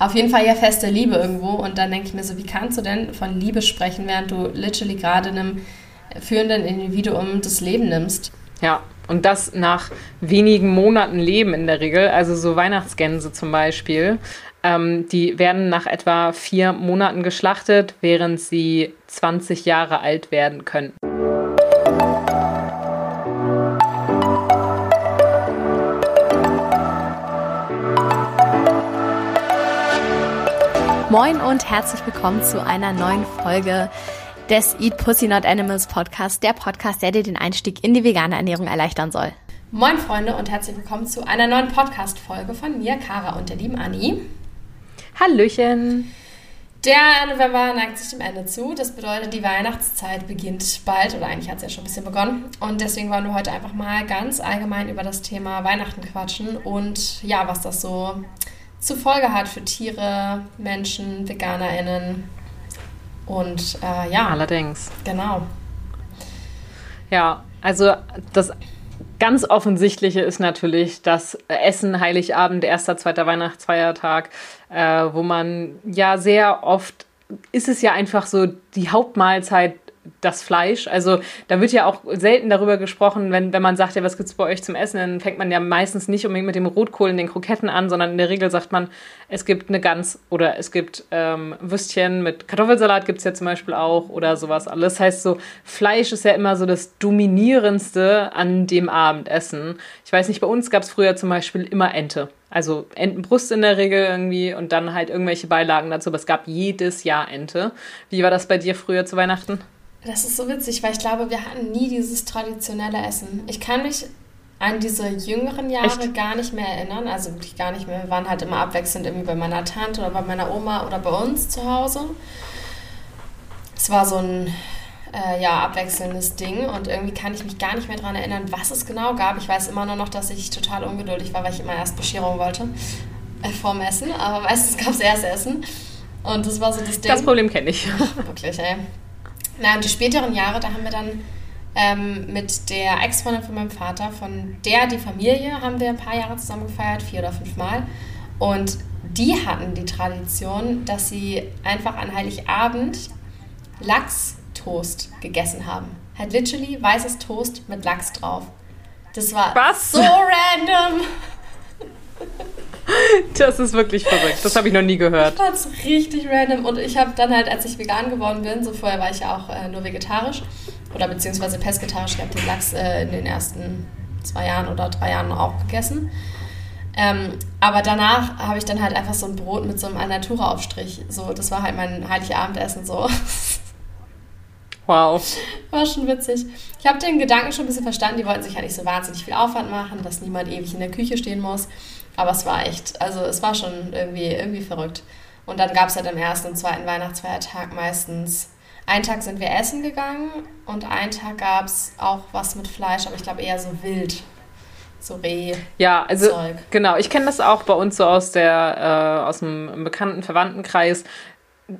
Auf jeden Fall ja feste Liebe irgendwo. Und dann denke ich mir so, wie kannst du denn von Liebe sprechen, während du literally gerade einem führenden Individuum das Leben nimmst? Ja, und das nach wenigen Monaten Leben in der Regel. Also so Weihnachtsgänse zum Beispiel. Ähm, die werden nach etwa vier Monaten geschlachtet, während sie 20 Jahre alt werden können. Moin und herzlich willkommen zu einer neuen Folge des Eat Pussy Not Animals Podcast, der Podcast, der dir den Einstieg in die vegane Ernährung erleichtern soll. Moin Freunde und herzlich willkommen zu einer neuen Podcast-Folge von mir, Kara und der lieben Anni. Hallöchen! Der November neigt sich dem Ende zu. Das bedeutet, die Weihnachtszeit beginnt bald oder eigentlich hat es ja schon ein bisschen begonnen. Und deswegen wollen wir heute einfach mal ganz allgemein über das Thema Weihnachten quatschen und ja, was das so zur Folge hat für Tiere, Menschen, VeganerInnen. Und äh, ja. Allerdings. Genau. Ja, also das ganz Offensichtliche ist natürlich das Essen Heiligabend, erster, zweiter Weihnachtsfeiertag, äh, wo man ja sehr oft ist es ja einfach so die Hauptmahlzeit das Fleisch. Also da wird ja auch selten darüber gesprochen, wenn, wenn man sagt, ja, was gibt es bei euch zum Essen, dann fängt man ja meistens nicht unbedingt mit dem Rotkohl und den Kroketten an, sondern in der Regel sagt man, es gibt eine Gans oder es gibt ähm, Würstchen mit Kartoffelsalat gibt es ja zum Beispiel auch oder sowas alles. Das heißt so, Fleisch ist ja immer so das Dominierendste an dem Abendessen. Ich weiß nicht, bei uns gab es früher zum Beispiel immer Ente. Also Entenbrust in der Regel irgendwie und dann halt irgendwelche Beilagen dazu. Aber es gab jedes Jahr Ente. Wie war das bei dir früher zu Weihnachten? Das ist so witzig, weil ich glaube, wir hatten nie dieses traditionelle Essen. Ich kann mich an diese jüngeren Jahre Echt? gar nicht mehr erinnern. Also wirklich gar nicht mehr. Wir waren halt immer abwechselnd irgendwie bei meiner Tante oder bei meiner Oma oder bei uns zu Hause. Es war so ein äh, ja, abwechselndes Ding und irgendwie kann ich mich gar nicht mehr daran erinnern, was es genau gab. Ich weiß immer nur noch, dass ich total ungeduldig war, weil ich immer erst Bescherung wollte äh, vorm Essen. Aber meistens gab es erst Essen. Und das war so das Ding. Das Problem kenne ich. Wirklich, ey. Na, und die späteren Jahre, da haben wir dann ähm, mit der Ex-Freundin von meinem Vater, von der die Familie, haben wir ein paar Jahre zusammen gefeiert, vier oder fünf Mal. Und die hatten die Tradition, dass sie einfach an Heiligabend Lachstoast gegessen haben. Halt literally weißes Toast mit Lachs drauf. Das war Was? so random. Das ist wirklich verrückt. Das habe ich noch nie gehört. Ich fand es richtig random. Und ich habe dann halt, als ich vegan geworden bin, so vorher war ich ja auch äh, nur vegetarisch oder beziehungsweise pesketarisch. Ich habe den Lachs äh, in den ersten zwei Jahren oder drei Jahren auch gegessen. Ähm, aber danach habe ich dann halt einfach so ein Brot mit so einem Alnatura-Aufstrich. So, das war halt mein Heiligabendessen so. Wow. War schon witzig. Ich habe den Gedanken schon ein bisschen verstanden. Die wollten sich ja nicht so wahnsinnig viel Aufwand machen, dass niemand ewig in der Küche stehen muss. Aber es war echt, also es war schon irgendwie, irgendwie verrückt. Und dann gab es halt am ersten und zweiten Weihnachtsfeiertag meistens. Einen Tag sind wir essen gegangen und einen Tag gab es auch was mit Fleisch, aber ich glaube eher so wild. So Reh. Ja, also Zeug. genau, ich kenne das auch bei uns so aus der äh, aus einem bekannten Verwandtenkreis.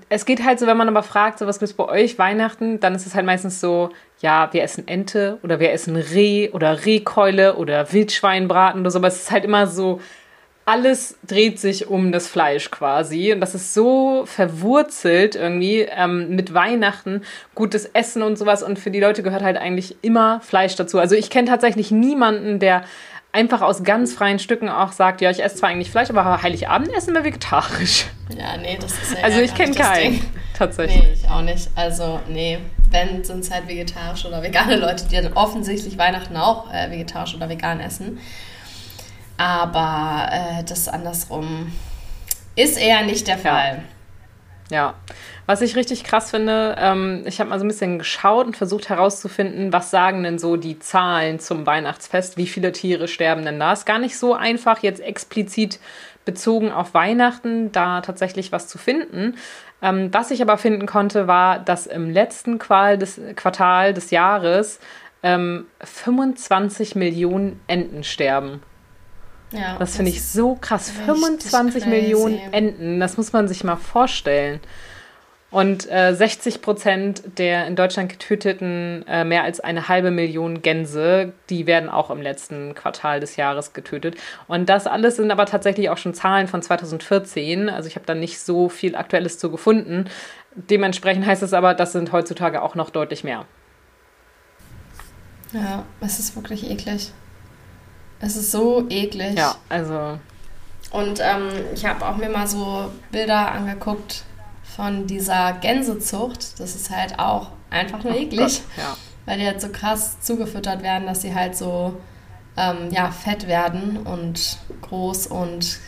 Es geht halt so, wenn man aber fragt, so was gibt es bei euch Weihnachten, dann ist es halt meistens so, ja, wir essen Ente oder wir essen Reh oder Rehkeule oder Wildschweinbraten oder so, aber es ist halt immer so alles dreht sich um das Fleisch quasi. Und das ist so verwurzelt irgendwie ähm, mit Weihnachten, gutes Essen und sowas. Und für die Leute gehört halt eigentlich immer Fleisch dazu. Also ich kenne tatsächlich niemanden, der einfach aus ganz freien Stücken auch sagt, ja, ich esse zwar eigentlich Fleisch, aber Heiligabend essen wir vegetarisch. Ja, nee, das ist ja Also ich kenne keinen, tatsächlich. Nee, ich auch nicht. Also, nee, wenn, sind es halt vegetarische oder vegane Leute, die dann offensichtlich Weihnachten auch äh, vegetarisch oder vegan essen. Aber äh, das andersrum ist eher nicht der Fall. Ja. Was ich richtig krass finde, ähm, ich habe mal so ein bisschen geschaut und versucht herauszufinden, was sagen denn so die Zahlen zum Weihnachtsfest, wie viele Tiere sterben denn da? Ist gar nicht so einfach, jetzt explizit bezogen auf Weihnachten da tatsächlich was zu finden. Ähm, was ich aber finden konnte, war, dass im letzten des, Quartal des Jahres ähm, 25 Millionen Enten sterben. Ja, das finde ich so krass. 25 crazy. Millionen Enten, das muss man sich mal vorstellen. Und äh, 60 Prozent der in Deutschland getöteten äh, mehr als eine halbe Million Gänse, die werden auch im letzten Quartal des Jahres getötet. Und das alles sind aber tatsächlich auch schon Zahlen von 2014. Also ich habe da nicht so viel Aktuelles zu gefunden. Dementsprechend heißt es aber, das sind heutzutage auch noch deutlich mehr. Ja, es ist wirklich eklig. Es ist so eklig. Ja, also. Und ähm, ich habe auch mir mal so Bilder angeguckt von dieser Gänsezucht, das ist halt auch einfach nur eklig. Gott, ja. Weil die halt so krass zugefüttert werden, dass sie halt so ähm, ja, fett werden und groß und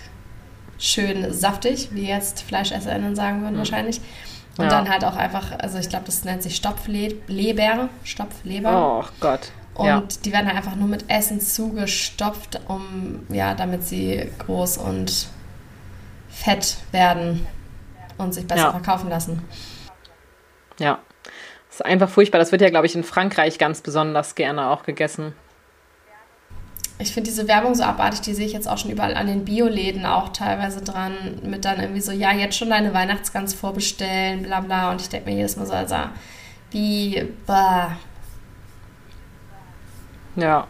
schön saftig, wie jetzt FleischesserInnen sagen würden mhm. wahrscheinlich. Und ja. dann halt auch einfach, also ich glaube, das nennt sich Stopfleber, Stopfleber. Oh Gott. Und ja. die werden halt einfach nur mit Essen zugestopft, um, ja, damit sie groß und fett werden und sich besser ja. verkaufen lassen. Ja, das ist einfach furchtbar. Das wird ja, glaube ich, in Frankreich ganz besonders gerne auch gegessen. Ich finde diese Werbung so abartig, die sehe ich jetzt auch schon überall an den Bioläden auch teilweise dran, mit dann irgendwie so, ja, jetzt schon deine Weihnachtsgans vorbestellen, bla bla. Und ich denke mir jedes Mal so, also, wie, bah. Ja,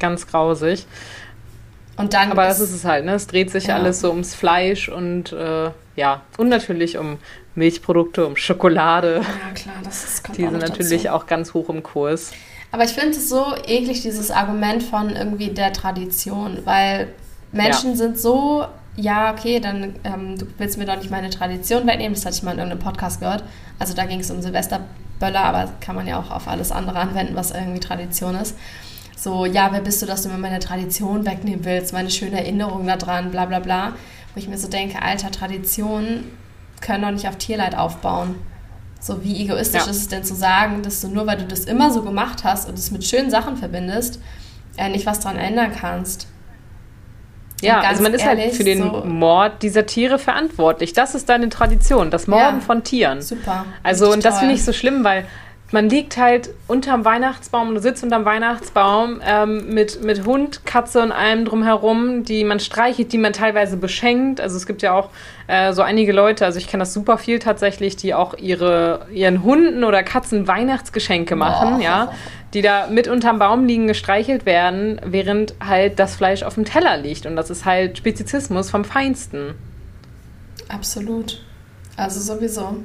ganz grausig. Und dann Aber das ist es halt, ne? Es dreht sich ja. alles so ums Fleisch und äh, ja, und natürlich um Milchprodukte, um Schokolade. Ja, klar, das ist kommt Die sind natürlich dazu. auch ganz hoch im Kurs. Aber ich finde es so eklig, dieses Argument von irgendwie der Tradition, weil Menschen ja. sind so, ja, okay, dann ähm, du willst mir doch nicht meine Tradition wegnehmen, das hatte ich mal in irgendeinem Podcast gehört. Also da ging es um Silvesterböller, aber kann man ja auch auf alles andere anwenden, was irgendwie Tradition ist so, ja, wer bist du, dass du mir meine Tradition wegnehmen willst, meine schöne Erinnerung daran, bla bla bla. Wo ich mir so denke, alter, Traditionen können doch nicht auf Tierleid aufbauen. So, wie egoistisch ja. ist es denn zu sagen, dass du nur, weil du das immer so gemacht hast und es mit schönen Sachen verbindest, äh, nicht was daran ändern kannst. Ja, also man ist halt ehrlich, halt für den so Mord dieser Tiere verantwortlich. Das ist deine Tradition, das Morden ja, von Tieren. Super. Also, und das finde ich so schlimm, weil man liegt halt unterm Weihnachtsbaum und sitzt unterm Weihnachtsbaum ähm, mit, mit Hund, Katze und allem drumherum, die man streichelt, die man teilweise beschenkt. Also es gibt ja auch äh, so einige Leute, also ich kenne das super viel tatsächlich, die auch ihre, ihren Hunden oder Katzen Weihnachtsgeschenke machen, oh. ja, die da mit unterm Baum liegen, gestreichelt werden, während halt das Fleisch auf dem Teller liegt. Und das ist halt Spezizismus vom Feinsten. Absolut. Also sowieso.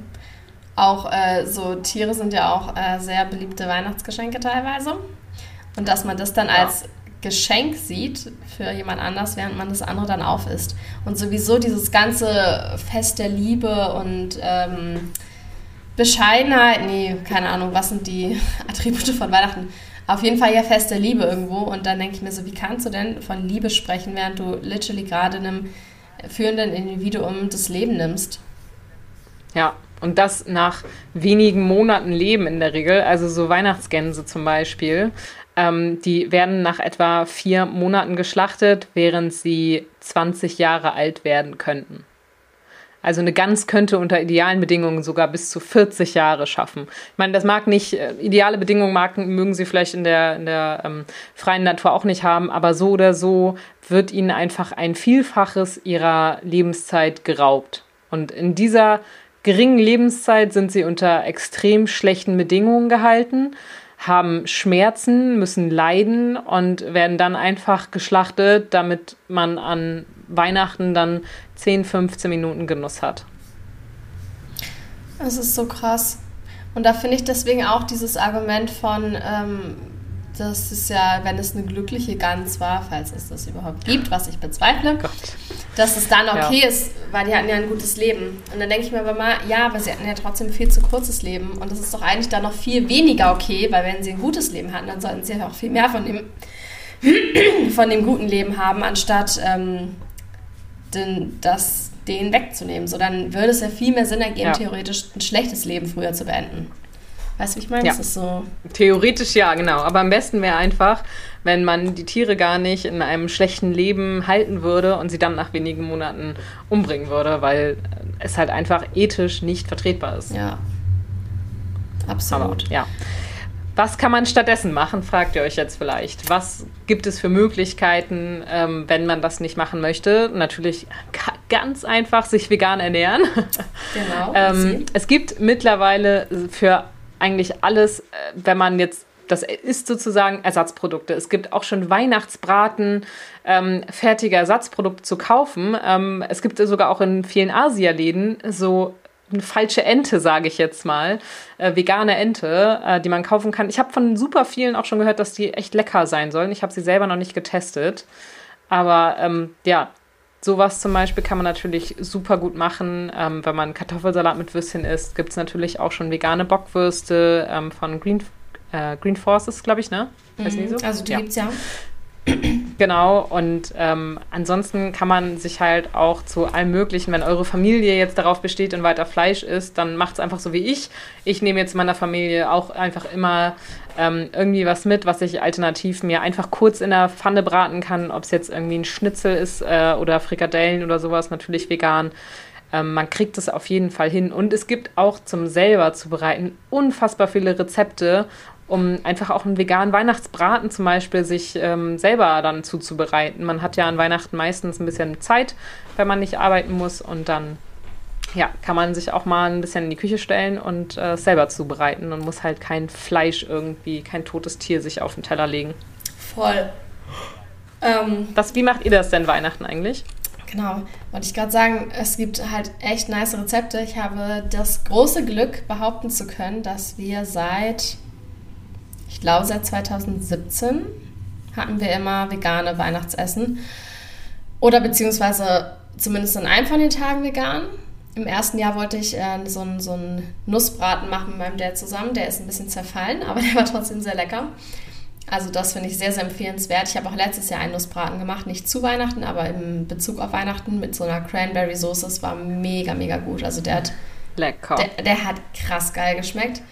Auch äh, so Tiere sind ja auch äh, sehr beliebte Weihnachtsgeschenke teilweise. Und dass man das dann ja. als Geschenk sieht für jemand anders, während man das andere dann auf isst. Und sowieso dieses ganze Fest der Liebe und ähm, Bescheidenheit, nee, keine Ahnung, was sind die Attribute von Weihnachten? Auf jeden Fall ja Fest der Liebe irgendwo. Und dann denke ich mir so, wie kannst du denn von Liebe sprechen, während du literally gerade einem führenden Individuum das Leben nimmst? Ja, und das nach wenigen Monaten Leben in der Regel. Also so Weihnachtsgänse zum Beispiel. Ähm, die werden nach etwa vier Monaten geschlachtet, während sie 20 Jahre alt werden könnten. Also eine Gans könnte unter idealen Bedingungen sogar bis zu 40 Jahre schaffen. Ich meine, das mag nicht, äh, ideale Bedingungen mag, mögen sie vielleicht in der, in der ähm, freien Natur auch nicht haben, aber so oder so wird ihnen einfach ein Vielfaches ihrer Lebenszeit geraubt. Und in dieser geringen Lebenszeit sind sie unter extrem schlechten Bedingungen gehalten, haben Schmerzen, müssen leiden und werden dann einfach geschlachtet, damit man an Weihnachten dann 10, 15 Minuten Genuss hat. Das ist so krass. Und da finde ich deswegen auch dieses Argument von, ähm, das ist ja, wenn es eine glückliche Gans war, falls es das überhaupt gibt, was ich bezweifle, Gott. dass es dann okay ja. ist, weil die hatten ja ein gutes Leben. Und dann denke ich mir aber mal, ja, aber sie hatten ja trotzdem viel zu kurzes Leben. Und das ist doch eigentlich dann noch viel weniger okay, weil wenn sie ein gutes Leben hatten, dann sollten sie ja auch viel mehr von dem, von dem guten Leben haben, anstatt ähm, den, das denen wegzunehmen. So, dann würde es ja viel mehr Sinn ergeben, ja. theoretisch ein schlechtes Leben früher zu beenden. Weißt du, wie ich meine? Ja. Das ist so. Theoretisch ja, genau. Aber am besten wäre einfach, wenn man die Tiere gar nicht in einem schlechten Leben halten würde und sie dann nach wenigen Monaten umbringen würde, weil es halt einfach ethisch nicht vertretbar ist. Ja. Absolut. Aber, ja. Was kann man stattdessen machen, fragt ihr euch jetzt vielleicht. Was gibt es für Möglichkeiten, ähm, wenn man das nicht machen möchte? Natürlich ganz einfach sich vegan ernähren. Genau. ähm, es gibt mittlerweile für eigentlich alles, äh, wenn man jetzt das ist sozusagen Ersatzprodukte. Es gibt auch schon Weihnachtsbraten, ähm, fertige Ersatzprodukte zu kaufen. Ähm, es gibt sogar auch in vielen Asialäden so eine falsche Ente, sage ich jetzt mal, äh, vegane Ente, äh, die man kaufen kann. Ich habe von super vielen auch schon gehört, dass die echt lecker sein sollen. Ich habe sie selber noch nicht getestet. Aber ähm, ja, sowas zum Beispiel kann man natürlich super gut machen. Ähm, wenn man Kartoffelsalat mit Würstchen isst, gibt es natürlich auch schon vegane Bockwürste ähm, von Green äh, Green Forces, glaube ich, ne? Weiß mhm. so? Also die ja. gibt's ja. Genau, und ähm, ansonsten kann man sich halt auch zu allem Möglichen, wenn eure Familie jetzt darauf besteht und weiter Fleisch isst, dann macht es einfach so wie ich. Ich nehme jetzt meiner Familie auch einfach immer ähm, irgendwie was mit, was ich alternativ mir einfach kurz in der Pfanne braten kann, ob es jetzt irgendwie ein Schnitzel ist äh, oder Frikadellen oder sowas, natürlich vegan. Ähm, man kriegt es auf jeden Fall hin. Und es gibt auch zum selber zubereiten unfassbar viele Rezepte um einfach auch einen veganen Weihnachtsbraten zum Beispiel sich ähm, selber dann zuzubereiten. Man hat ja an Weihnachten meistens ein bisschen Zeit, wenn man nicht arbeiten muss und dann ja, kann man sich auch mal ein bisschen in die Küche stellen und äh, selber zubereiten und muss halt kein Fleisch irgendwie, kein totes Tier sich auf den Teller legen. Voll. Ähm, Was, wie macht ihr das denn Weihnachten eigentlich? Genau, wollte ich gerade sagen, es gibt halt echt nice Rezepte. Ich habe das große Glück, behaupten zu können, dass wir seit ich glaube seit 2017 hatten wir immer vegane Weihnachtsessen. Oder beziehungsweise zumindest an einem von den Tagen vegan. Im ersten Jahr wollte ich äh, so, einen, so einen Nussbraten machen mit meinem Dad zusammen. Der ist ein bisschen zerfallen, aber der war trotzdem sehr lecker. Also das finde ich sehr, sehr empfehlenswert. Ich habe auch letztes Jahr einen Nussbraten gemacht, nicht zu Weihnachten, aber im Bezug auf Weihnachten mit so einer Cranberry-Soße. Es war mega, mega gut. Also der hat, Lecker. Der, der hat krass geil geschmeckt.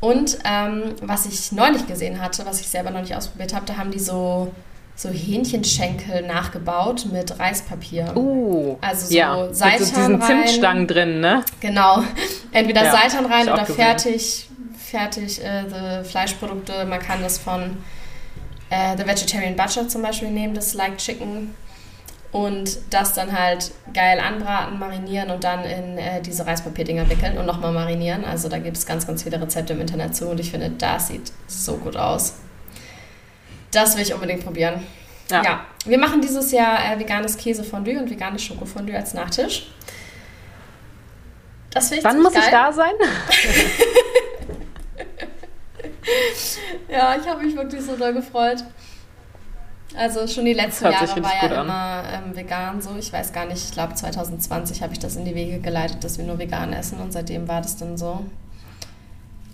Und ähm, was ich neulich gesehen hatte, was ich selber noch nicht ausprobiert habe, da haben die so, so Hähnchenschenkel nachgebaut mit Reispapier. Uh, also so ja, Seitan mit so diesen rein. Zimtstangen drin, ne? Genau. Entweder ja, Seitan rein oder fertig, fertig äh, Fleischprodukte. Man kann das von äh, The Vegetarian Butcher zum Beispiel nehmen, das Like Chicken und das dann halt geil anbraten, marinieren und dann in äh, diese Reispapierdinger wickeln und nochmal marinieren. Also da gibt es ganz, ganz viele Rezepte im Internet zu und ich finde, das sieht so gut aus. Das will ich unbedingt probieren. Ja. ja. Wir machen dieses Jahr äh, veganes Käsefondue und veganes Schokofondue als Nachtisch. Das ich Wann muss geil. ich da sein? ja, ich habe mich wirklich so doll gefreut. Also schon die letzten Jahre war ja immer ähm, vegan so. Ich weiß gar nicht, ich glaube 2020 habe ich das in die Wege geleitet, dass wir nur vegan essen und seitdem war das dann so.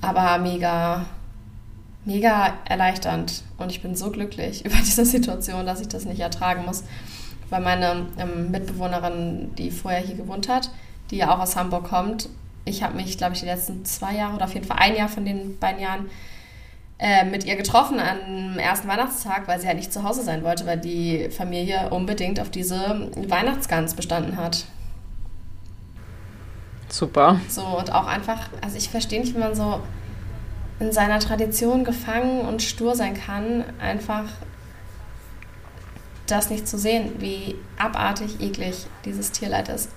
Aber mega, mega erleichternd und ich bin so glücklich über diese Situation, dass ich das nicht ertragen muss. Weil meine ähm, Mitbewohnerin, die vorher hier gewohnt hat, die ja auch aus Hamburg kommt, ich habe mich, glaube ich, die letzten zwei Jahre oder auf jeden Fall ein Jahr von den beiden Jahren äh, mit ihr getroffen am ersten Weihnachtstag, weil sie halt nicht zu Hause sein wollte, weil die Familie unbedingt auf diese Weihnachtsgans bestanden hat. Super. So, und auch einfach, also ich verstehe nicht, wie man so in seiner Tradition gefangen und stur sein kann, einfach das nicht zu sehen, wie abartig eklig dieses Tierleid ist.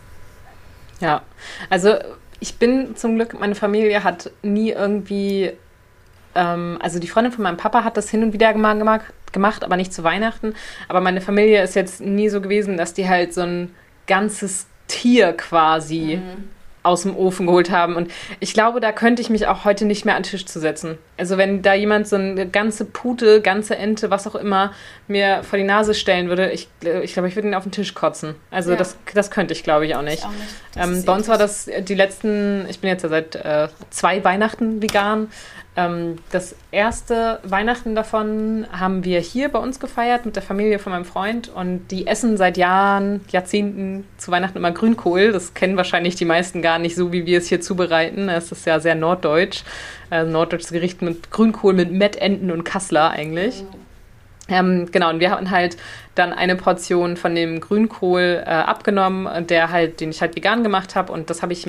Ja, also ich bin zum Glück, meine Familie hat nie irgendwie ähm, also die Freundin von meinem Papa hat das hin und wieder gemacht, gemacht, aber nicht zu Weihnachten. Aber meine Familie ist jetzt nie so gewesen, dass die halt so ein ganzes Tier quasi mhm aus dem Ofen geholt haben. Und ich glaube, da könnte ich mich auch heute nicht mehr an den Tisch zu setzen. Also wenn da jemand so eine ganze Pute, ganze Ente, was auch immer, mir vor die Nase stellen würde, ich, ich glaube, ich würde ihn auf den Tisch kotzen. Also ja. das, das könnte ich, glaube ich, auch nicht. Ich auch nicht. Ähm, bei uns war das die letzten, ich bin jetzt ja seit äh, zwei Weihnachten vegan. Ähm, das erste Weihnachten davon haben wir hier bei uns gefeiert mit der Familie von meinem Freund und die essen seit Jahren, Jahrzehnten zu Weihnachten immer Grünkohl. Das kennen wahrscheinlich die meisten gar nicht so, wie wir es hier zubereiten. Es ist ja sehr norddeutsch. Äh, norddeutsches Gericht mit Grünkohl, mit Mettenten und Kassler eigentlich. Ähm, genau, und wir haben halt dann eine Portion von dem Grünkohl äh, abgenommen, der halt, den ich halt vegan gemacht habe. Und das habe ich,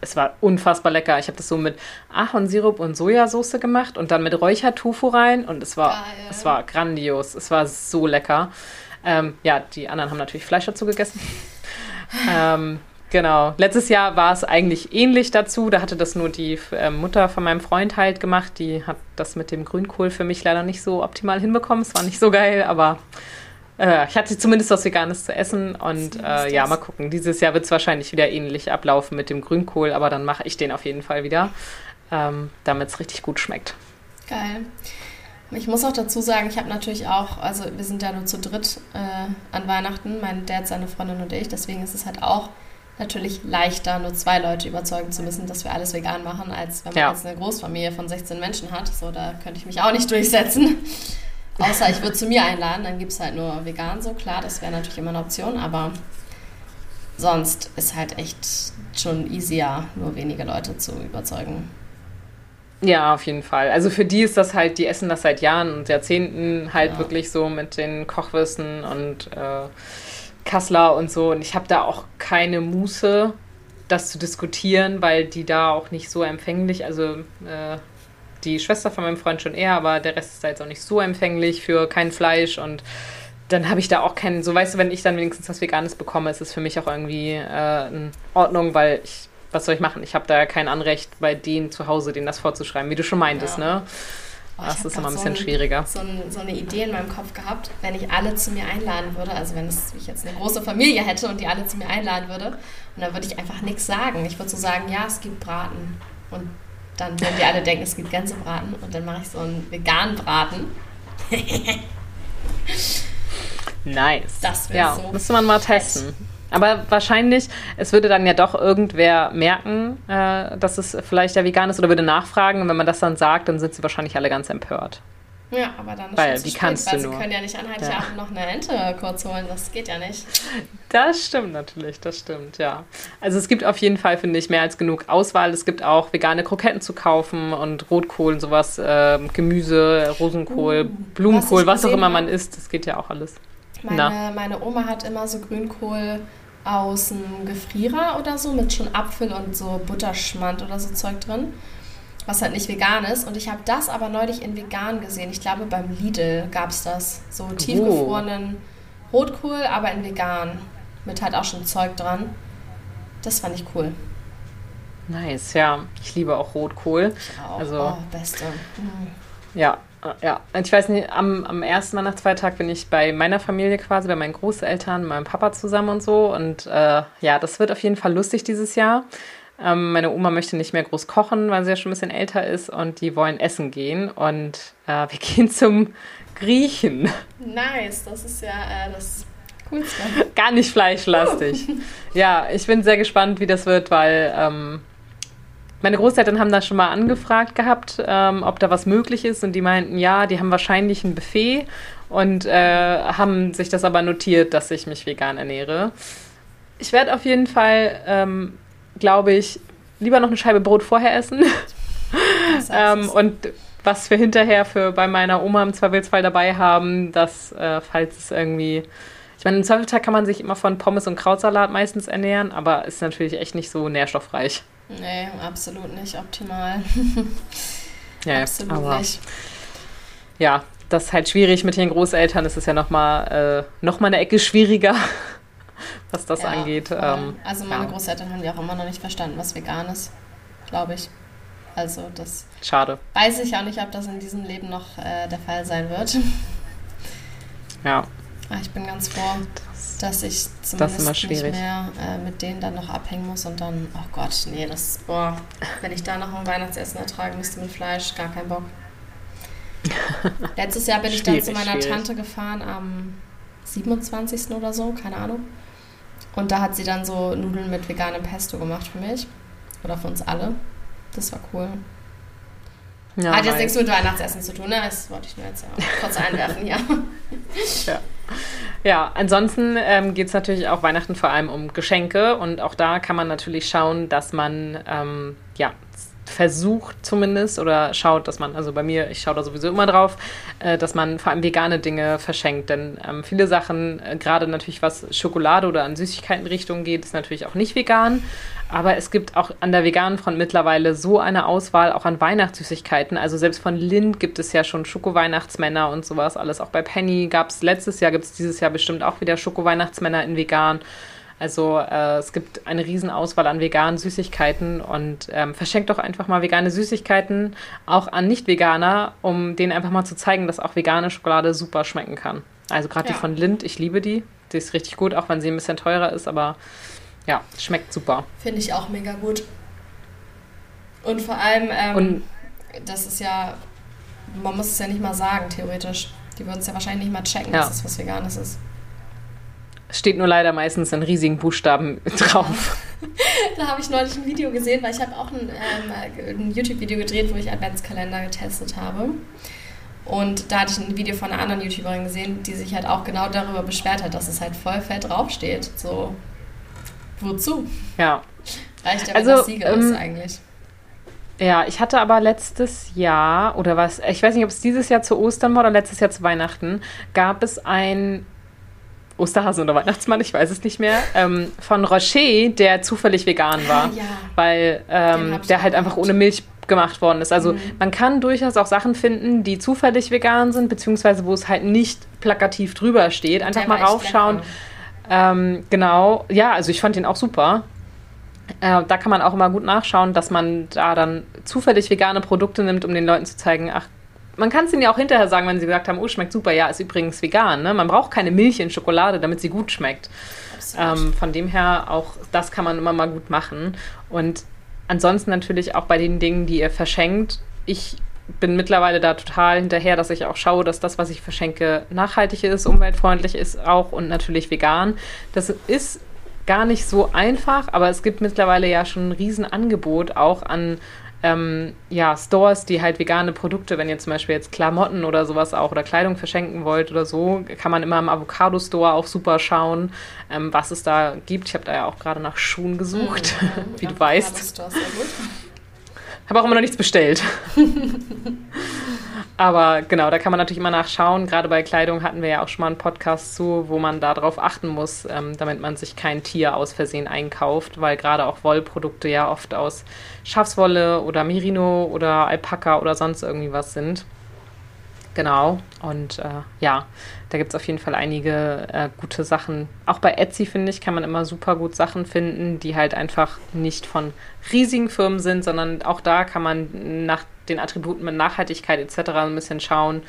es war unfassbar lecker. Ich habe das so mit Ahornsirup und Sojasauce gemacht und dann mit Räuchertofu rein. Und es war, Geil. es war grandios. Es war so lecker. Ähm, ja, die anderen haben natürlich Fleisch dazu gegessen. ähm, genau. Letztes Jahr war es eigentlich ähnlich dazu. Da hatte das nur die äh, Mutter von meinem Freund halt gemacht. Die hat das mit dem Grünkohl für mich leider nicht so optimal hinbekommen. Es war nicht so geil, aber äh, ich hatte zumindest was Veganes zu essen. Und äh, ja, mal gucken. Dieses Jahr wird es wahrscheinlich wieder ähnlich ablaufen mit dem Grünkohl, aber dann mache ich den auf jeden Fall wieder, ähm, damit es richtig gut schmeckt. Geil. Ich muss auch dazu sagen, ich habe natürlich auch, also wir sind ja nur zu dritt äh, an Weihnachten, mein Dad, seine Freundin und ich, deswegen ist es halt auch natürlich leichter, nur zwei Leute überzeugen zu müssen, dass wir alles vegan machen, als wenn man ja. jetzt eine Großfamilie von 16 Menschen hat. So, da könnte ich mich auch nicht durchsetzen. Außer ich würde zu mir einladen, dann gibt es halt nur vegan so, klar, das wäre natürlich immer eine Option, aber sonst ist halt echt schon easier, nur wenige Leute zu überzeugen. Ja, auf jeden Fall. Also für die ist das halt, die essen das seit Jahren und Jahrzehnten halt ja. wirklich so mit den Kochwissen und äh, Kassler und so. Und ich habe da auch keine Muße, das zu diskutieren, weil die da auch nicht so empfänglich, also äh, die Schwester von meinem Freund schon eher, aber der Rest ist da jetzt auch nicht so empfänglich für kein Fleisch und dann habe ich da auch keinen, so weißt du, wenn ich dann wenigstens was Veganes bekomme, ist es für mich auch irgendwie äh, in Ordnung, weil ich was soll ich machen? Ich habe da ja kein Anrecht, bei denen zu Hause denen das vorzuschreiben, wie du schon meintest, ja. ne? Oh, das ist immer ein bisschen so schwieriger. So, ein, so, eine Idee in meinem Kopf gehabt, wenn ich alle zu mir einladen würde, also wenn es, ich jetzt eine große Familie hätte und die alle zu mir einladen würde, und dann würde ich einfach nichts sagen. Ich würde so sagen, ja, es gibt Braten. Und dann würden die alle denken, es gibt Gänsebraten. Und dann mache ich so einen veganen Braten. nice. Das wäre ja, so. Müsste man mal testen. Aber wahrscheinlich, es würde dann ja doch irgendwer merken, äh, dass es vielleicht ja vegan ist oder würde nachfragen. Und wenn man das dann sagt, dann sind sie wahrscheinlich alle ganz empört. Ja, aber dann ist weil, es die spät, kannst weil du sie können ja nicht an Heiligabend ja. noch eine Ente kurz holen. Das geht ja nicht. Das stimmt natürlich, das stimmt, ja. Also es gibt auf jeden Fall, finde ich, mehr als genug Auswahl. Es gibt auch vegane Kroketten zu kaufen und Rotkohl und sowas, äh, Gemüse, Rosenkohl, uh, Blumenkohl, was, was auch immer man isst. Das geht ja auch alles. Meine, meine Oma hat immer so Grünkohl aus dem Gefrierer oder so mit schon Apfel und so Butterschmand oder so Zeug drin, was halt nicht vegan ist. Und ich habe das aber neulich in vegan gesehen. Ich glaube, beim Lidl gab es das. So tiefgefrorenen oh. Rotkohl, aber in vegan. Mit halt auch schon Zeug dran. Das fand ich cool. Nice, ja. Ich liebe auch Rotkohl. Ich auch. Also, oh, beste. Mhm. Ja, ja, ich weiß nicht, am, am ersten Weihnachtsfeiertag bin ich bei meiner Familie quasi, bei meinen Großeltern, meinem Papa zusammen und so. Und äh, ja, das wird auf jeden Fall lustig dieses Jahr. Ähm, meine Oma möchte nicht mehr groß kochen, weil sie ja schon ein bisschen älter ist und die wollen essen gehen. Und äh, wir gehen zum Griechen. Nice, das ist ja äh, das Coolste. Gar nicht fleischlastig. ja, ich bin sehr gespannt, wie das wird, weil ähm, meine Großeltern haben da schon mal angefragt gehabt, ähm, ob da was möglich ist. Und die meinten, ja, die haben wahrscheinlich ein Buffet und äh, haben sich das aber notiert, dass ich mich vegan ernähre. Ich werde auf jeden Fall, ähm, glaube ich, lieber noch eine Scheibe Brot vorher essen. ähm, und was wir hinterher für bei meiner Oma im Zweifelsfall dabei haben, dass, äh, falls es irgendwie. Ich meine, im Zweifelsfall kann man sich immer von Pommes und Krautsalat meistens ernähren, aber ist natürlich echt nicht so nährstoffreich. Nee, absolut nicht optimal. ja, absolut aber, nicht. Ja, das ist halt schwierig mit den Großeltern. Es ist ja nochmal äh, noch mal eine Ecke schwieriger, was das ja, angeht. Ähm, also meine ja. Großeltern haben ja auch immer noch nicht verstanden, was vegan ist, glaube ich. Also das Schade. weiß ich auch nicht, ob das in diesem Leben noch äh, der Fall sein wird. Ja. Ah, ich bin ganz froh, dass ich zumindest nicht mehr äh, mit denen dann noch abhängen muss und dann, oh Gott, nee, das, boah, wenn ich da noch ein Weihnachtsessen ertragen müsste mit Fleisch, gar kein Bock. Letztes Jahr bin ich dann zu meiner schwierig. Tante gefahren am 27. oder so, keine Ahnung. Und da hat sie dann so Nudeln mit veganem Pesto gemacht für mich. Oder für uns alle. Das war cool. Ja, Hat jetzt nichts mit Weihnachtsessen zu tun, ne? Das wollte ich nur jetzt ja kurz einwerfen, ja. ja. Ja, ansonsten ähm, geht es natürlich auch Weihnachten vor allem um Geschenke und auch da kann man natürlich schauen, dass man ähm, ja versucht zumindest oder schaut, dass man, also bei mir, ich schaue da sowieso immer drauf, äh, dass man vor allem vegane Dinge verschenkt. Denn ähm, viele Sachen, äh, gerade natürlich was Schokolade oder an Süßigkeitenrichtungen geht, ist natürlich auch nicht vegan. Aber es gibt auch an der veganen Front mittlerweile so eine Auswahl auch an Weihnachtssüßigkeiten. Also selbst von Lind gibt es ja schon Schoko-Weihnachtsmänner und sowas alles. Auch bei Penny gab es letztes Jahr, gibt es dieses Jahr bestimmt auch wieder Schoko-Weihnachtsmänner in vegan. Also äh, es gibt eine Riesenauswahl an veganen Süßigkeiten und ähm, verschenkt doch einfach mal vegane Süßigkeiten auch an Nicht-Veganer, um denen einfach mal zu zeigen, dass auch vegane Schokolade super schmecken kann. Also gerade ja. die von Lind, ich liebe die. Die ist richtig gut, auch wenn sie ein bisschen teurer ist, aber ja, schmeckt super. Finde ich auch mega gut. Und vor allem, ähm, und, das ist ja, man muss es ja nicht mal sagen, theoretisch. Die würden es ja wahrscheinlich nicht mal checken, ja. dass es was Veganes ist. Steht nur leider meistens in riesigen Buchstaben drauf. da habe ich neulich ein Video gesehen, weil ich habe auch ein, ähm, ein YouTube-Video gedreht, wo ich Adventskalender getestet habe. Und da hatte ich ein Video von einer anderen YouTuberin gesehen, die sich halt auch genau darüber beschwert hat, dass es halt voll fett draufsteht. So, wozu? Ja. Reicht ja, also, das Siegel ähm, ist eigentlich. Ja, ich hatte aber letztes Jahr, oder was, ich weiß nicht, ob es dieses Jahr zu Ostern war oder letztes Jahr zu Weihnachten, gab es ein Osterhasen oder Weihnachtsmann, ich weiß es nicht mehr, ähm, von Rocher, der zufällig vegan war. Ja. Weil ähm, der halt einfach ohne Milch gemacht worden ist. Also mhm. man kann durchaus auch Sachen finden, die zufällig vegan sind, beziehungsweise wo es halt nicht plakativ drüber steht. Einfach der mal raufschauen. Ähm, genau, ja, also ich fand den auch super. Äh, da kann man auch immer gut nachschauen, dass man da dann zufällig vegane Produkte nimmt, um den Leuten zu zeigen, ach, man kann es ihnen ja auch hinterher sagen, wenn sie gesagt haben, oh, schmeckt super, ja, ist übrigens vegan. Ne? Man braucht keine Milch in Schokolade, damit sie gut schmeckt. Ähm, von dem her, auch das kann man immer mal gut machen. Und ansonsten natürlich auch bei den Dingen, die ihr verschenkt. Ich bin mittlerweile da total hinterher, dass ich auch schaue, dass das, was ich verschenke, nachhaltig ist, umweltfreundlich ist auch und natürlich vegan. Das ist gar nicht so einfach, aber es gibt mittlerweile ja schon ein Riesenangebot auch an ähm, ja, Stores, die halt vegane Produkte, wenn ihr zum Beispiel jetzt Klamotten oder sowas auch oder Kleidung verschenken wollt oder so, kann man immer im Avocado-Store auch super schauen, ähm, was es da gibt. Ich habe da ja auch gerade nach Schuhen gesucht, mhm, wie du weißt. Habe auch immer noch nichts bestellt. Aber genau, da kann man natürlich immer nachschauen. Gerade bei Kleidung hatten wir ja auch schon mal einen Podcast zu, wo man darauf achten muss, ähm, damit man sich kein Tier aus Versehen einkauft, weil gerade auch Wollprodukte ja oft aus Schafswolle oder Merino oder Alpaka oder sonst irgendwie was sind. Genau. Und äh, ja, da gibt es auf jeden Fall einige äh, gute Sachen. Auch bei Etsy, finde ich, kann man immer super gut Sachen finden, die halt einfach nicht von riesigen Firmen sind, sondern auch da kann man nach den Attributen mit Nachhaltigkeit etc. ein bisschen schauen,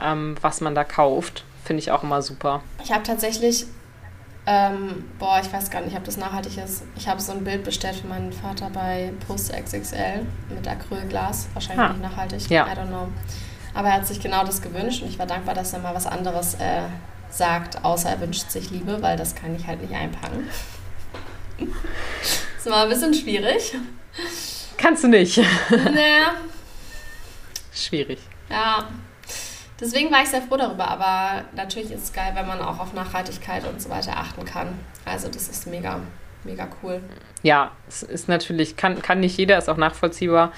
ähm, was man da kauft. Finde ich auch immer super. Ich habe tatsächlich, ähm, boah, ich weiß gar nicht, ob das nachhaltig ist. Ich habe so ein Bild bestellt für meinen Vater bei Post XXL mit Acrylglas. Wahrscheinlich ha. nicht nachhaltig. Ja. I don't know. Aber er hat sich genau das gewünscht und ich war dankbar, dass er mal was anderes äh, sagt, außer er wünscht sich Liebe, weil das kann ich halt nicht einpacken. das war ein bisschen schwierig. Kannst du nicht. Naja. Schwierig. Ja. Deswegen war ich sehr froh darüber, aber natürlich ist es geil, wenn man auch auf Nachhaltigkeit und so weiter achten kann. Also das ist mega, mega cool. Ja, es ist natürlich, kann, kann nicht jeder, ist auch nachvollziehbar,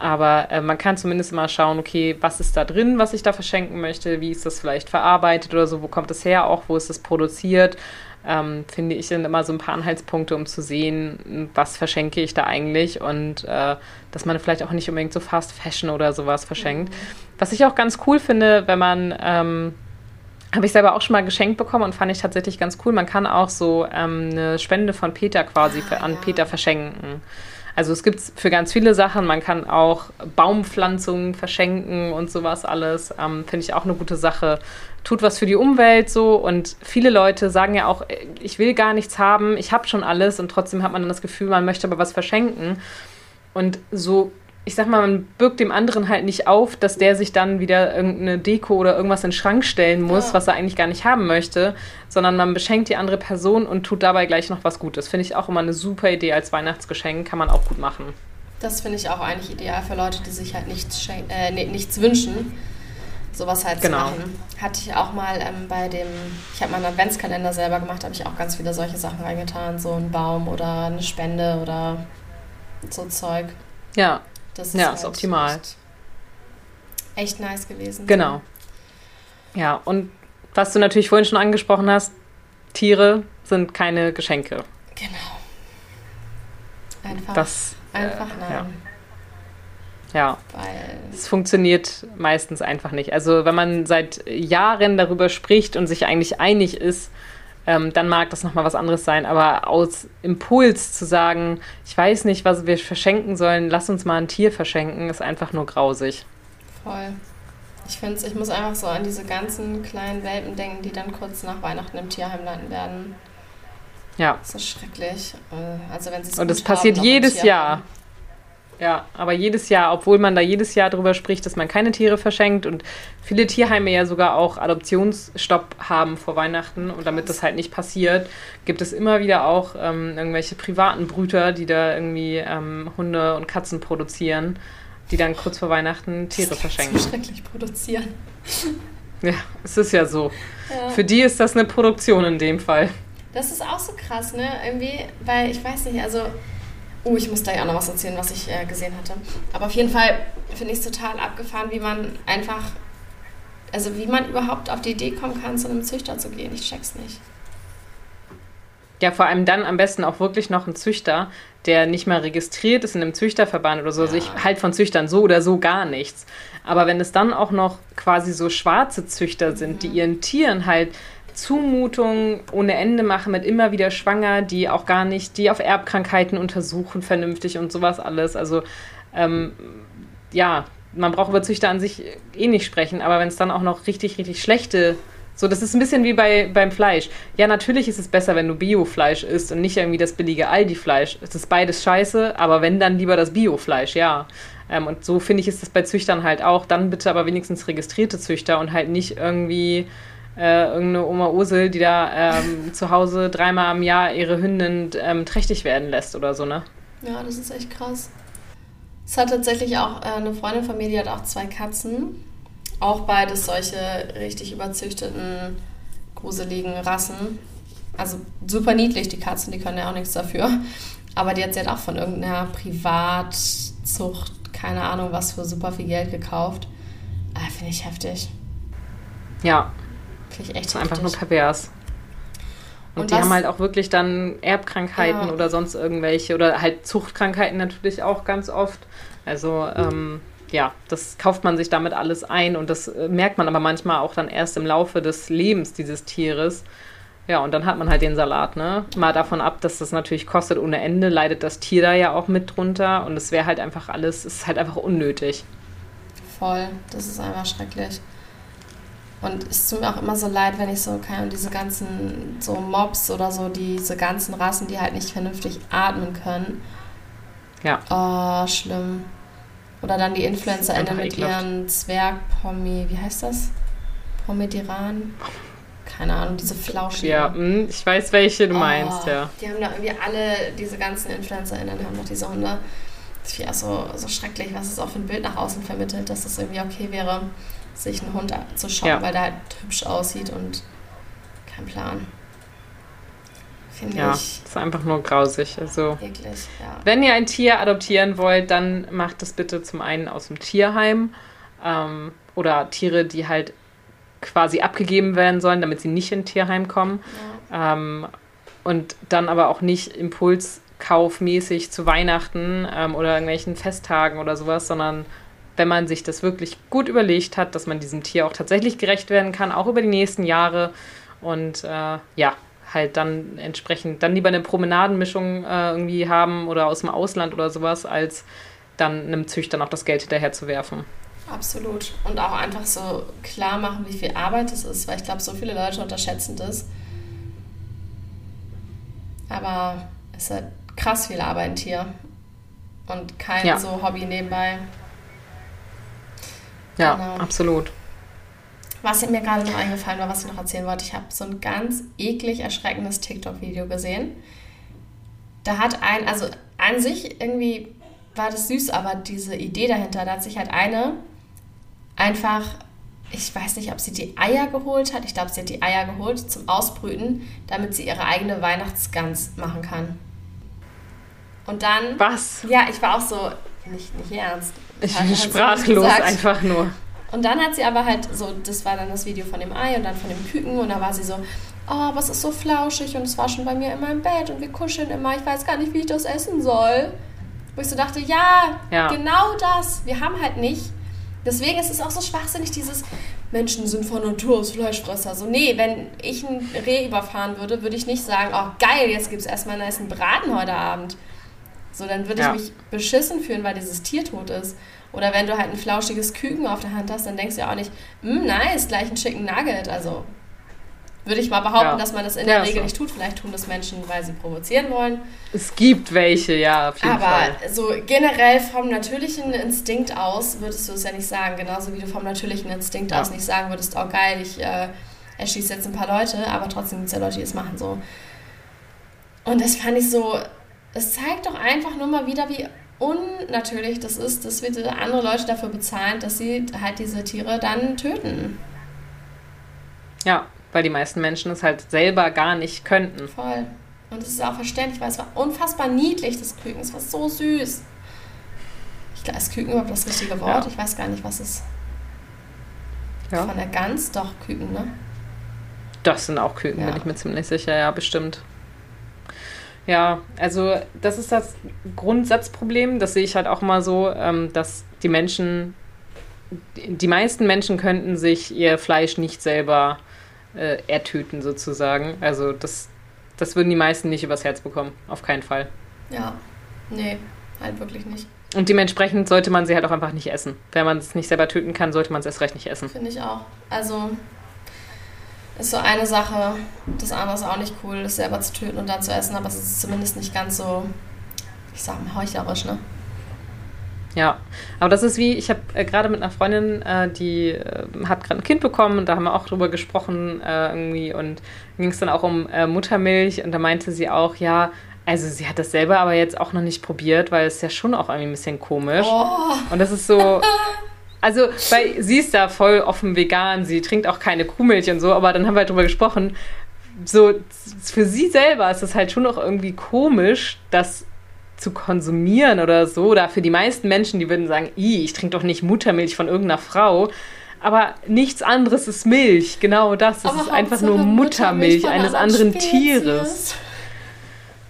aber äh, man kann zumindest mal schauen, okay, was ist da drin, was ich da verschenken möchte, wie ist das vielleicht verarbeitet oder so, wo kommt es her auch, wo ist es produziert. Ähm, finde ich sind immer so ein paar Anhaltspunkte, um zu sehen, was verschenke ich da eigentlich und äh, dass man vielleicht auch nicht unbedingt so Fast Fashion oder sowas verschenkt. Mhm. Was ich auch ganz cool finde, wenn man ähm, habe ich selber auch schon mal geschenkt bekommen und fand ich tatsächlich ganz cool. Man kann auch so ähm, eine Spende von Peter quasi ah, an ja. Peter verschenken. Also es gibt für ganz viele Sachen. Man kann auch Baumpflanzungen verschenken und sowas alles. Ähm, Finde ich auch eine gute Sache. Tut was für die Umwelt so. Und viele Leute sagen ja auch, ich will gar nichts haben, ich habe schon alles. Und trotzdem hat man dann das Gefühl, man möchte aber was verschenken. Und so ich sag mal, man birgt dem anderen halt nicht auf, dass der sich dann wieder irgendeine Deko oder irgendwas in den Schrank stellen muss, ja. was er eigentlich gar nicht haben möchte, sondern man beschenkt die andere Person und tut dabei gleich noch was Gutes. Finde ich auch immer eine super Idee als Weihnachtsgeschenk, kann man auch gut machen. Das finde ich auch eigentlich ideal für Leute, die sich halt nichts, äh, nichts wünschen, sowas halt genau. zu machen. Hatte ich auch mal ähm, bei dem, ich habe meinen Adventskalender selber gemacht, habe ich auch ganz viele solche Sachen reingetan, so ein Baum oder eine Spende oder so Zeug. Ja, das ist, ja, halt ist optimal. Echt, echt nice gewesen. Genau. Ja, und was du natürlich vorhin schon angesprochen hast, Tiere sind keine Geschenke. Genau. Einfach, das, einfach äh, nein. Ja. Ja, es funktioniert meistens einfach nicht. Also wenn man seit Jahren darüber spricht und sich eigentlich einig ist, ähm, dann mag das nochmal was anderes sein. Aber aus Impuls zu sagen, ich weiß nicht, was wir verschenken sollen, lass uns mal ein Tier verschenken, ist einfach nur grausig. Voll. Ich finde ich muss einfach so an diese ganzen kleinen Welpen denken, die dann kurz nach Weihnachten im Tierheim landen werden. Ja. Das ist schrecklich. Äh, also wenn Und es passiert jedes Jahr. Ja, aber jedes Jahr, obwohl man da jedes Jahr darüber spricht, dass man keine Tiere verschenkt und viele Tierheime ja sogar auch Adoptionsstopp haben vor Weihnachten und damit das halt nicht passiert, gibt es immer wieder auch ähm, irgendwelche privaten Brüter, die da irgendwie ähm, Hunde und Katzen produzieren, die dann kurz vor Weihnachten Tiere verschenken. So schrecklich produzieren. Ja, es ist ja so. Ja. Für die ist das eine Produktion in dem Fall. Das ist auch so krass, ne? Irgendwie, weil ich weiß nicht, also Oh, ich muss gleich auch noch was erzählen, was ich äh, gesehen hatte. Aber auf jeden Fall finde ich es total abgefahren, wie man einfach, also wie man überhaupt auf die Idee kommen kann, zu einem Züchter zu gehen. Ich check's nicht. Ja, vor allem dann am besten auch wirklich noch ein Züchter, der nicht mal registriert ist in einem Züchterverband oder so. Ja. Also ich halt von Züchtern so oder so gar nichts. Aber wenn es dann auch noch quasi so schwarze Züchter sind, mhm. die ihren Tieren halt Zumutungen ohne Ende machen mit immer wieder schwanger, die auch gar nicht, die auf Erbkrankheiten untersuchen vernünftig und sowas alles. Also ähm, ja, man braucht über Züchter an sich eh nicht sprechen, aber wenn es dann auch noch richtig, richtig schlechte so, das ist ein bisschen wie bei, beim Fleisch. Ja, natürlich ist es besser, wenn du Biofleisch isst und nicht irgendwie das billige Aldi-Fleisch. Es ist beides scheiße, aber wenn, dann lieber das Biofleisch, ja. Ähm, und so finde ich, ist es bei Züchtern halt auch. Dann bitte aber wenigstens registrierte Züchter und halt nicht irgendwie äh, irgendeine Oma Ursel, die da ähm, zu Hause dreimal im Jahr ihre Hündin ähm, trächtig werden lässt oder so, ne? Ja, das ist echt krass. Es hat tatsächlich auch äh, eine Freundin von mir, die hat auch zwei Katzen. Auch beides solche richtig überzüchteten, gruseligen Rassen. Also super niedlich, die Katzen, die können ja auch nichts dafür. Aber die hat sie halt auch von irgendeiner Privatzucht, keine Ahnung was, für super viel Geld gekauft. Ah, Finde ich heftig. Ja, Finde ich echt das ist einfach nur pervers. Und, und die haben halt auch wirklich dann Erbkrankheiten ja. oder sonst irgendwelche oder halt Zuchtkrankheiten natürlich auch ganz oft. Also ähm, ja, das kauft man sich damit alles ein und das äh, merkt man aber manchmal auch dann erst im Laufe des Lebens dieses Tieres. Ja, und dann hat man halt den Salat, ne? Mal davon ab, dass das natürlich kostet ohne Ende, leidet das Tier da ja auch mit drunter und es wäre halt einfach alles, es ist halt einfach unnötig. Voll, das ist einfach schrecklich. Und es tut mir auch immer so leid, wenn ich so und diese ganzen so Mobs oder so, diese ganzen Rassen, die halt nicht vernünftig atmen können. Ja. Oh, schlimm. Oder dann die InfluencerInnen mit ihren Zwergpommi, wie heißt das? Pomediran? Keine Ahnung, diese Flauschen. Ja, hm, ich weiß, welche du oh, meinst, ja. Die haben da irgendwie alle, diese ganzen InfluencerInnen haben noch diese Hunde. Das ist ja so, so schrecklich, was es auch für ein Bild nach außen vermittelt, dass das irgendwie okay wäre sich einen Hund zu shoppen, ja. weil der halt hübsch aussieht und kein Plan. Finde ja, ich. ist einfach nur grausig. Also, eklig, ja. Wenn ihr ein Tier adoptieren wollt, dann macht das bitte zum einen aus dem Tierheim ähm, oder Tiere, die halt quasi abgegeben werden sollen, damit sie nicht in Tierheim kommen. Ja. Ähm, und dann aber auch nicht impulskaufmäßig zu Weihnachten ähm, oder irgendwelchen Festtagen oder sowas, sondern wenn man sich das wirklich gut überlegt hat, dass man diesem Tier auch tatsächlich gerecht werden kann, auch über die nächsten Jahre. Und äh, ja, halt dann entsprechend dann lieber eine Promenadenmischung äh, irgendwie haben oder aus dem Ausland oder sowas, als dann einem Züchter noch das Geld hinterher zu werfen. Absolut. Und auch einfach so klar machen, wie viel Arbeit es ist, weil ich glaube, so viele Leute unterschätzen das. Aber es ist halt krass viel Arbeit ein Tier. Und kein ja. so Hobby nebenbei. Ja, genau. absolut. Was mir gerade noch eingefallen war, was ich noch erzählen wollte, ich habe so ein ganz eklig erschreckendes TikTok-Video gesehen. Da hat ein, also an sich irgendwie war das süß, aber diese Idee dahinter, da hat sich halt eine einfach, ich weiß nicht, ob sie die Eier geholt hat, ich glaube, sie hat die Eier geholt zum Ausbrüten, damit sie ihre eigene Weihnachtsgans machen kann. Und dann. Was? Ja, ich war auch so, nicht, nicht ernst. Ich bin sprachlos einfach nur. Und dann hat sie aber halt so, das war dann das Video von dem Ei und dann von dem Küken und da war sie so, oh, aber es ist so flauschig und es war schon bei mir immer im Bett und wir kuscheln immer, ich weiß gar nicht, wie ich das essen soll. Wo ich so dachte, ja, ja. genau das, wir haben halt nicht. Deswegen ist es auch so schwachsinnig, dieses Menschen sind von Natur aus Fleischfresser. So, nee, wenn ich ein Reh überfahren würde, würde ich nicht sagen, oh geil, jetzt gibt es erstmal einen nice Braten heute Abend. So, dann würde ja. ich mich beschissen fühlen, weil dieses Tier tot ist. Oder wenn du halt ein flauschiges Küken auf der Hand hast, dann denkst du ja auch nicht, mm, nice, gleich ein Chicken Nugget. Also würde ich mal behaupten, ja. dass man das in der ja, Regel so. nicht tut. Vielleicht tun das Menschen, weil sie provozieren wollen. Es gibt welche, ja, auf jeden Aber Fall. Aber so generell vom natürlichen Instinkt aus würdest du es ja nicht sagen. Genauso wie du vom natürlichen Instinkt aus nicht sagen würdest, oh geil, ich äh, erschieße jetzt ein paar Leute. Aber trotzdem gibt es ja Leute, die es machen so. Und das fand ich so, es zeigt doch einfach nur mal wieder, wie unnatürlich das ist, dass wir andere Leute dafür bezahlen, dass sie halt diese Tiere dann töten. Ja, weil die meisten Menschen es halt selber gar nicht könnten. Voll. Und es ist auch verständlich, weil es war unfassbar niedlich, das Küken. Es war so süß. Ich glaube, ist Küken überhaupt das richtige Wort? Ja. Ich weiß gar nicht, was es ja. Von der Gans doch Küken, ne? Das sind auch Küken, ja. bin ich mir ziemlich sicher, ja, bestimmt. Ja, also das ist das Grundsatzproblem. Das sehe ich halt auch mal so, ähm, dass die Menschen, die meisten Menschen könnten sich ihr Fleisch nicht selber äh, ertöten sozusagen. Also das, das würden die meisten nicht übers Herz bekommen. Auf keinen Fall. Ja, nee, halt wirklich nicht. Und dementsprechend sollte man sie halt auch einfach nicht essen. Wenn man es nicht selber töten kann, sollte man es erst recht nicht essen. Finde ich auch. Also ist so eine Sache. Das andere ist auch nicht cool, das selber zu töten und dann zu essen, aber es ist zumindest nicht ganz so, ich sag mal, heuchlerisch, ne? Ja, aber das ist wie, ich habe äh, gerade mit einer Freundin, äh, die äh, hat gerade ein Kind bekommen und da haben wir auch drüber gesprochen äh, irgendwie und ging es dann auch um äh, Muttermilch und da meinte sie auch, ja, also sie hat das selber aber jetzt auch noch nicht probiert, weil es ja schon auch irgendwie ein bisschen komisch. Oh. Und das ist so, also, weil sie ist da voll offen vegan, sie trinkt auch keine Kuhmilch und so, aber dann haben wir halt drüber gesprochen. So, für sie selber ist es halt schon noch irgendwie komisch, das zu konsumieren oder so. Oder für die meisten Menschen, die würden sagen, ich trinke doch nicht Muttermilch von irgendeiner Frau. Aber nichts anderes ist Milch. Genau das. Es ist einfach nur Muttermilch, Muttermilch eines anderen Spezies. Tieres.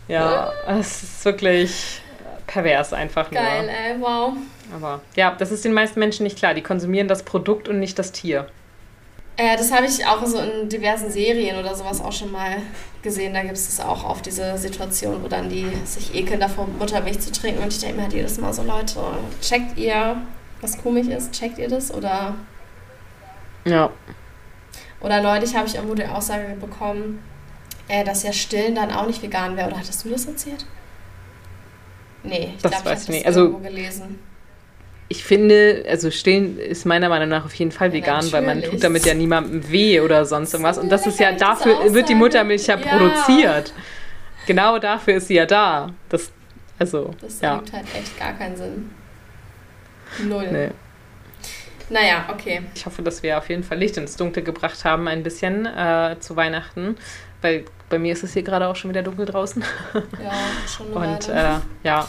Ja, es ist wirklich pervers einfach nur. Geil, ey, wow. Aber ja, das ist den meisten Menschen nicht klar. Die konsumieren das Produkt und nicht das Tier. Äh, das habe ich auch so in diversen Serien oder sowas auch schon mal gesehen. Da gibt es das auch auf diese Situation, wo dann die sich ekeln davor, Muttermilch zu trinken. Und ich denke mir halt jedes Mal so, Leute, checkt ihr, was komisch ist? Checkt ihr das? Oder. Ja. Oder neulich habe ich irgendwo die Aussage bekommen, äh, dass ja Stillen dann auch nicht vegan wäre. Oder hattest du das erzählt? Nee, ich glaube, ich habe das nicht. Also, gelesen ich finde, also stillen ist meiner Meinung nach auf jeden Fall ja, vegan, natürlich. weil man tut damit ja niemandem weh oder sonst irgendwas. Und das ist ja, dafür wird die Muttermilch ja, ja, produziert. Genau dafür ist sie ja da. Das, also, das ja. ergibt halt echt gar keinen Sinn. Null. Nee. Naja, okay. Ich hoffe, dass wir auf jeden Fall Licht ins Dunkle gebracht haben, ein bisschen äh, zu Weihnachten. Weil bei mir ist es hier gerade auch schon wieder dunkel draußen. Ja, schon eine Und äh, ja,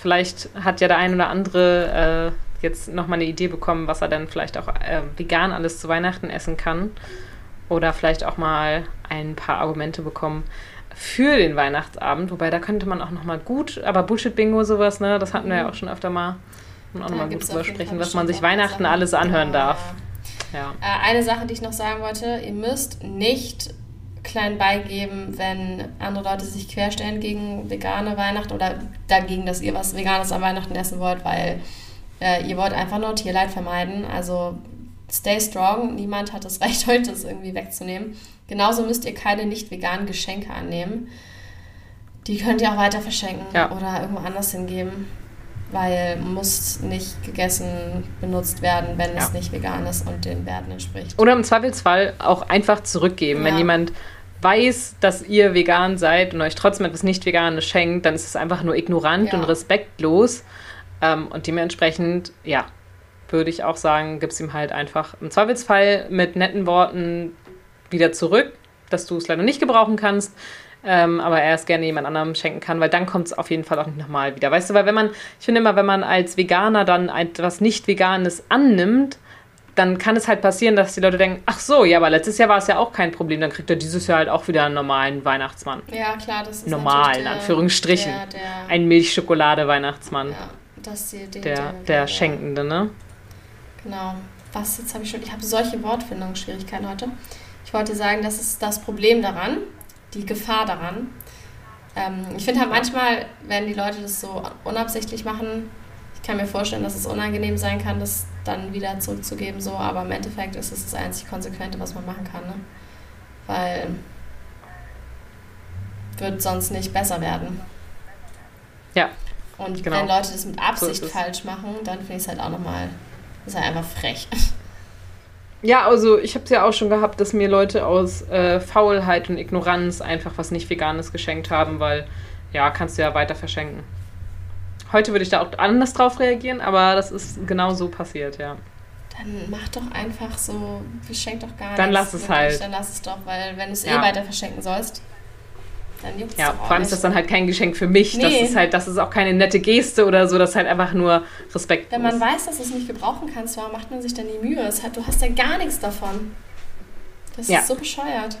Vielleicht hat ja der ein oder andere äh, jetzt nochmal eine Idee bekommen, was er dann vielleicht auch äh, vegan alles zu Weihnachten essen kann. Oder vielleicht auch mal ein paar Argumente bekommen für den Weihnachtsabend. Wobei da könnte man auch nochmal gut, aber Bullshit-Bingo sowas, ne, das hatten wir ja mhm. auch schon öfter mal. Und auch nochmal gut drüber sprechen, was man sich Weihnachten alles anhören darf. Ja. Äh, eine Sache, die ich noch sagen wollte, ihr müsst nicht klein beigeben, wenn andere Leute sich querstellen gegen vegane Weihnachten oder dagegen, dass ihr was Veganes an Weihnachten essen wollt, weil äh, ihr wollt einfach nur Tierleid vermeiden. Also stay strong. Niemand hat das Recht, heute das irgendwie wegzunehmen. Genauso müsst ihr keine nicht veganen Geschenke annehmen. Die könnt ihr auch weiter verschenken ja. oder irgendwo anders hingeben, weil muss nicht gegessen benutzt werden, wenn ja. es nicht vegan ist und den Werten entspricht. Oder im Zweifelsfall auch einfach zurückgeben, ja. wenn jemand weiß, dass ihr vegan seid und euch trotzdem etwas nicht Veganes schenkt, dann ist es einfach nur ignorant ja. und respektlos. Ähm, und dementsprechend, ja, würde ich auch sagen, gibt es ihm halt einfach im Zweifelsfall mit netten Worten wieder zurück, dass du es leider nicht gebrauchen kannst. Ähm, aber er es gerne jemand anderem schenken kann, weil dann kommt es auf jeden Fall auch nicht nochmal wieder. Weißt du, weil wenn man, ich finde immer, wenn man als Veganer dann etwas nicht Veganes annimmt, dann kann es halt passieren, dass die Leute denken, ach so, ja, aber letztes Jahr war es ja auch kein Problem, dann kriegt er dieses Jahr halt auch wieder einen normalen Weihnachtsmann. Ja, klar, das ist Normal, in Anführungsstrichen. Der, der, ein Milchschokolade-Weihnachtsmann. Ja, das die, die, der, der, der, Schenkende, ne? Genau. was jetzt habe ich schon, ich habe solche Wortfindungsschwierigkeiten heute. Ich wollte sagen, das ist das Problem daran, die Gefahr daran. Ähm, ich finde halt manchmal, wenn die Leute das so unabsichtlich machen, ich kann mir vorstellen, dass es unangenehm sein kann, das dann wieder zurückzugeben, so, aber im Endeffekt ist es das einzig Konsequente, was man machen kann, ne? Weil wird sonst nicht besser werden. Ja. Und genau. wenn Leute das mit Absicht so falsch machen, dann finde ich es halt auch nochmal, ist halt einfach frech. Ja, also ich habe es ja auch schon gehabt, dass mir Leute aus äh, Faulheit und Ignoranz einfach was nicht Veganes geschenkt haben, weil ja, kannst du ja weiter verschenken. Heute würde ich da auch anders drauf reagieren, aber das ist genau so passiert, ja. Dann mach doch einfach so, verschenk doch gar dann nichts. Dann lass es wirklich, halt. Dann lass es doch, weil wenn du es eh ja. eh weiter verschenken sollst, dann juckt es Ja, vor allem ist das dann halt kein Geschenk für mich. Nee. Das ist halt, das ist auch keine nette Geste oder so, das ist halt einfach nur Respekt. Wenn man weiß, dass du es nicht gebrauchen kannst, warum macht man sich dann die Mühe? Hat, du hast ja gar nichts davon. Das ja. ist so bescheuert.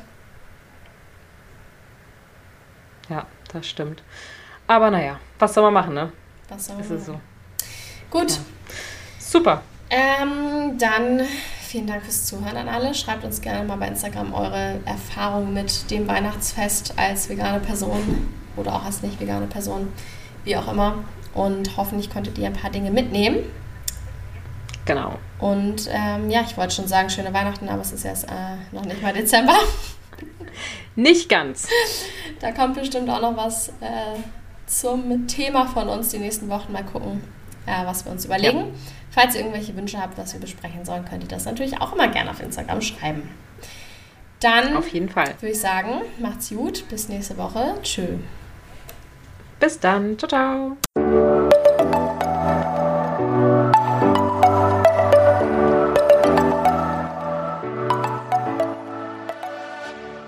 Ja, das stimmt. Aber naja, was soll man machen, ne? Was ist machen? so. Gut. Ja. Super. Ähm, dann vielen Dank fürs Zuhören an alle. Schreibt uns gerne mal bei Instagram eure Erfahrungen mit dem Weihnachtsfest als vegane Person oder auch als nicht vegane Person, wie auch immer. Und hoffentlich konntet ihr ein paar Dinge mitnehmen. Genau. Und ähm, ja, ich wollte schon sagen, schöne Weihnachten, aber es ist erst äh, noch nicht mal Dezember. Nicht ganz. Da kommt bestimmt auch noch was äh, zum Thema von uns die nächsten Wochen. Mal gucken, äh, was wir uns überlegen. Ja. Falls ihr irgendwelche Wünsche habt, was wir besprechen sollen, könnt ihr das natürlich auch immer gerne auf Instagram schreiben. Dann auf jeden Fall. würde ich sagen, macht's gut, bis nächste Woche. Tschö. Bis dann. Ciao, ciao.